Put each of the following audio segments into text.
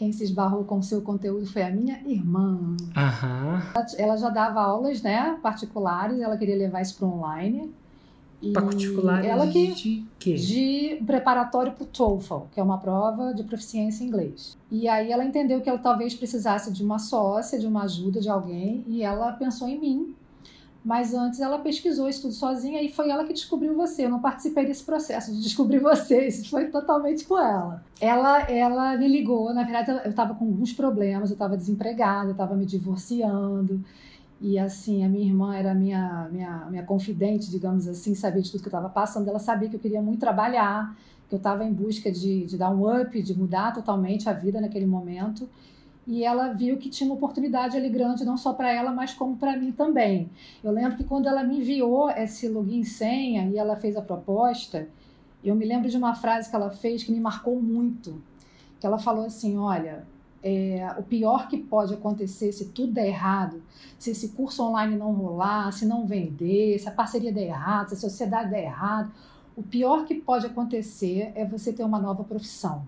quem se esbarrou com o seu conteúdo foi a minha irmã. Aham. Ela já dava aulas, né, particulares, ela queria levar isso para online. E Particulares ela que de quê? de preparatório para o TOEFL, que é uma prova de proficiência em inglês. E aí ela entendeu que ela talvez precisasse de uma sócia, de uma ajuda de alguém, e ela pensou em mim. Mas antes ela pesquisou isso tudo sozinha e foi ela que descobriu você. Eu não participei desse processo de descobrir você, isso foi totalmente com ela. Ela, ela me ligou, na verdade eu estava com alguns problemas, eu estava desempregada, eu estava me divorciando. E assim, a minha irmã era minha, minha, minha confidente, digamos assim, sabia de tudo que eu estava passando. Ela sabia que eu queria muito trabalhar, que eu estava em busca de, de dar um up, de mudar totalmente a vida naquele momento. E ela viu que tinha uma oportunidade ali grande, não só para ela, mas como para mim também. Eu lembro que quando ela me enviou esse login e senha e ela fez a proposta, eu me lembro de uma frase que ela fez que me marcou muito. Que ela falou assim: Olha, é, o pior que pode acontecer se tudo der errado, se esse curso online não rolar, se não vender, se a parceria der errado, se a sociedade der errado, o pior que pode acontecer é você ter uma nova profissão.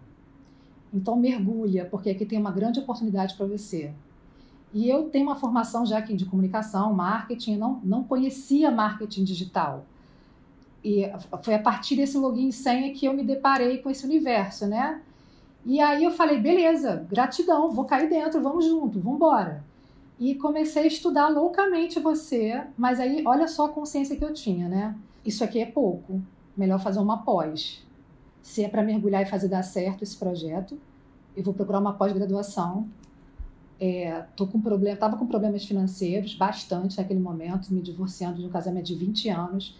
Então mergulha, porque aqui tem uma grande oportunidade para você. E eu tenho uma formação já aqui de comunicação, marketing, não, não conhecia marketing digital. E foi a partir desse login e senha que eu me deparei com esse universo, né? E aí eu falei, beleza, gratidão, vou cair dentro, vamos junto, vamos embora. E comecei a estudar loucamente você, mas aí olha só a consciência que eu tinha, né? Isso aqui é pouco, melhor fazer uma pós. Se é para mergulhar e fazer dar certo esse projeto, eu vou procurar uma pós-graduação. É, tô com problema, tava com problemas financeiros, bastante naquele momento, me divorciando de um casamento de 20 anos.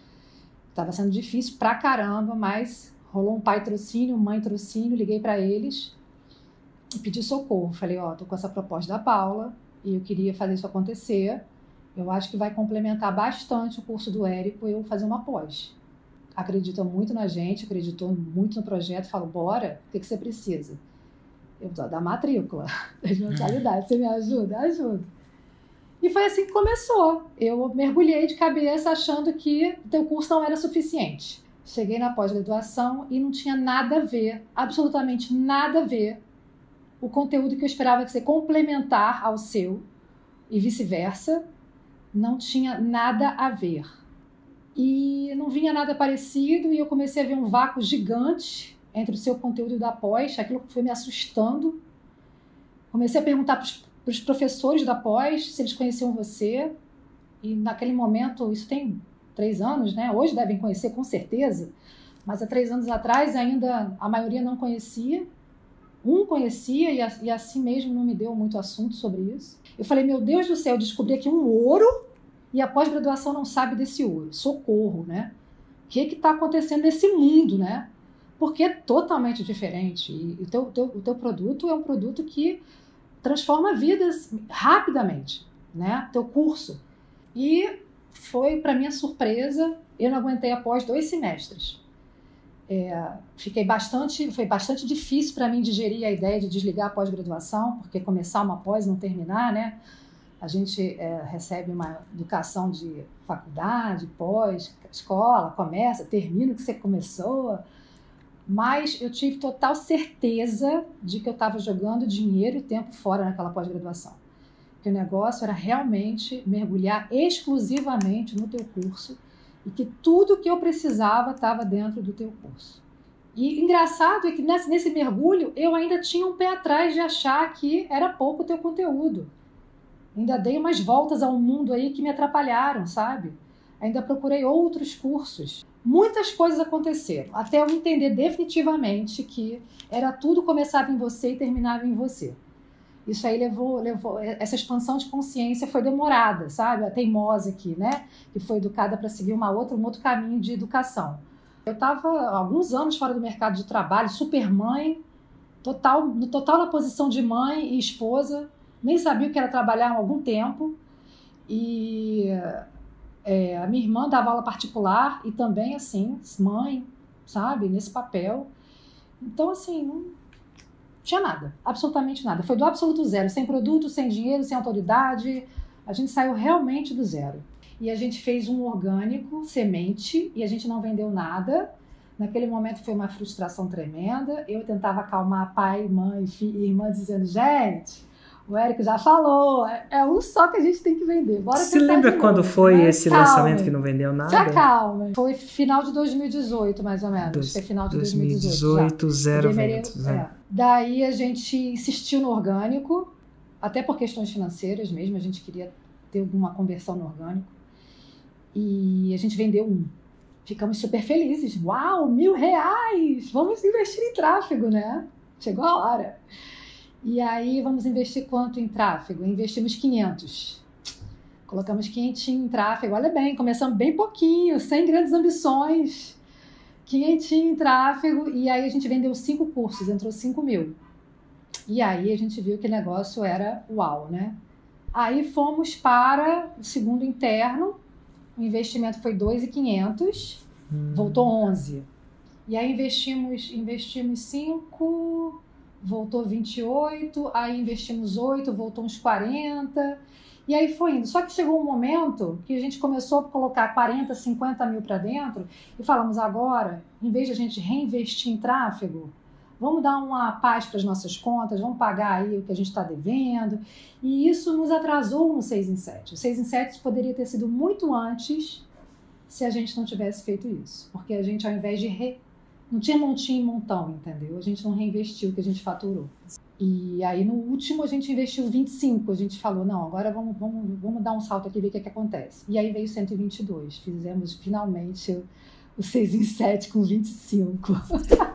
Tava sendo difícil pra caramba, mas rolou um pai trocínio, mãe trocínio, liguei para eles e pedi socorro. Falei, ó, oh, tô com essa proposta da Paula e eu queria fazer isso acontecer. Eu acho que vai complementar bastante o curso do Érico eu fazer uma pós. Acredita muito na gente, acreditou muito no projeto, falou, bora, o que, que você precisa? Eu da matrícula, das mensalidades, você me ajuda? Ajuda. E foi assim que começou. Eu mergulhei de cabeça achando que o teu curso não era suficiente. Cheguei na pós-graduação e não tinha nada a ver, absolutamente nada a ver, o conteúdo que eu esperava que ser complementar ao seu e vice-versa, não tinha nada a ver. E não vinha nada parecido e eu comecei a ver um vácuo gigante entre o seu conteúdo e o da pós, aquilo foi me assustando. Comecei a perguntar para os professores da pós se eles conheciam você, e naquele momento, isso tem três anos, né? Hoje devem conhecer com certeza, mas há três anos atrás ainda a maioria não conhecia. Um conhecia e, assim mesmo não me deu muito assunto sobre isso. Eu falei, meu Deus do céu, descobri aqui um ouro e a pós-graduação não sabe desse ouro. Socorro, né? O que está acontecendo nesse mundo, né? Porque é totalmente diferente. E o teu, teu, o teu produto é um produto que transforma vidas rapidamente, né? Teu curso. E foi, para minha surpresa, eu não aguentei após dois semestres. É, fiquei bastante, foi bastante difícil para mim digerir a ideia de desligar a pós-graduação, porque começar uma pós e não terminar, né? A gente é, recebe uma educação de faculdade, pós, escola, começa, termina o que você começou. Mas eu tive total certeza de que eu estava jogando dinheiro e tempo fora naquela pós-graduação que o negócio era realmente mergulhar exclusivamente no teu curso e que tudo que eu precisava estava dentro do teu curso. E engraçado é que nesse, nesse mergulho eu ainda tinha um pé atrás de achar que era pouco o teu conteúdo. Ainda dei umas voltas ao mundo aí que me atrapalharam, sabe? Ainda procurei outros cursos. Muitas coisas aconteceram, até eu entender definitivamente que era tudo começava em você e terminava em você. Isso aí levou, levou essa expansão de consciência foi demorada, sabe? A teimosa aqui, né? Que foi educada para seguir uma outra, um outro caminho de educação. Eu estava alguns anos fora do mercado de trabalho, super mãe, total, total na posição de mãe e esposa, nem sabia o que era trabalhar há algum tempo. E é, a minha irmã dava aula particular e também, assim, mãe, sabe, nesse papel. Então, assim, não, tinha nada, absolutamente nada. Foi do absoluto zero, sem produto, sem dinheiro, sem autoridade. A gente saiu realmente do zero. E a gente fez um orgânico, semente, e a gente não vendeu nada. Naquele momento foi uma frustração tremenda. Eu tentava acalmar pai, mãe e irmã, dizendo: gente, o Érico já falou, é, é um só que a gente tem que vender. Bora Você lembra quando foi né? esse Calma. lançamento que não vendeu nada? Já calma. Foi final de 2018, mais ou menos. Dois, foi final de 2018. 2018, zero vendas. É. Daí a gente insistiu no orgânico, até por questões financeiras mesmo, a gente queria ter alguma conversão no orgânico. E a gente vendeu um. Ficamos super felizes. Uau, mil reais! Vamos investir em tráfego, né? Chegou a hora. E aí, vamos investir quanto em tráfego? Investimos 500. Colocamos 500 em tráfego. Olha bem, começamos bem pouquinho, sem grandes ambições. 500 em tráfego. E aí, a gente vendeu cinco cursos, entrou 5 mil. E aí, a gente viu que o negócio era uau, né? Aí, fomos para o segundo interno. O investimento foi 2,500. Hum. Voltou 11. E aí, investimos 5... Investimos cinco voltou 28, aí investimos 8, voltou uns 40, e aí foi indo. Só que chegou um momento que a gente começou a colocar 40, 50 mil para dentro e falamos agora, em vez de a gente reinvestir em tráfego, vamos dar uma paz para as nossas contas, vamos pagar aí o que a gente está devendo. E isso nos atrasou no 6 em 7. O 6 em 7 poderia ter sido muito antes se a gente não tivesse feito isso. Porque a gente, ao invés de re não tinha montinho e montão, entendeu? A gente não reinvestiu o que a gente faturou. E aí no último a gente investiu 25, a gente falou, não, agora vamos, vamos, vamos dar um salto aqui e ver o que, é que acontece. E aí veio 122, fizemos finalmente o 6 em 7 com 25.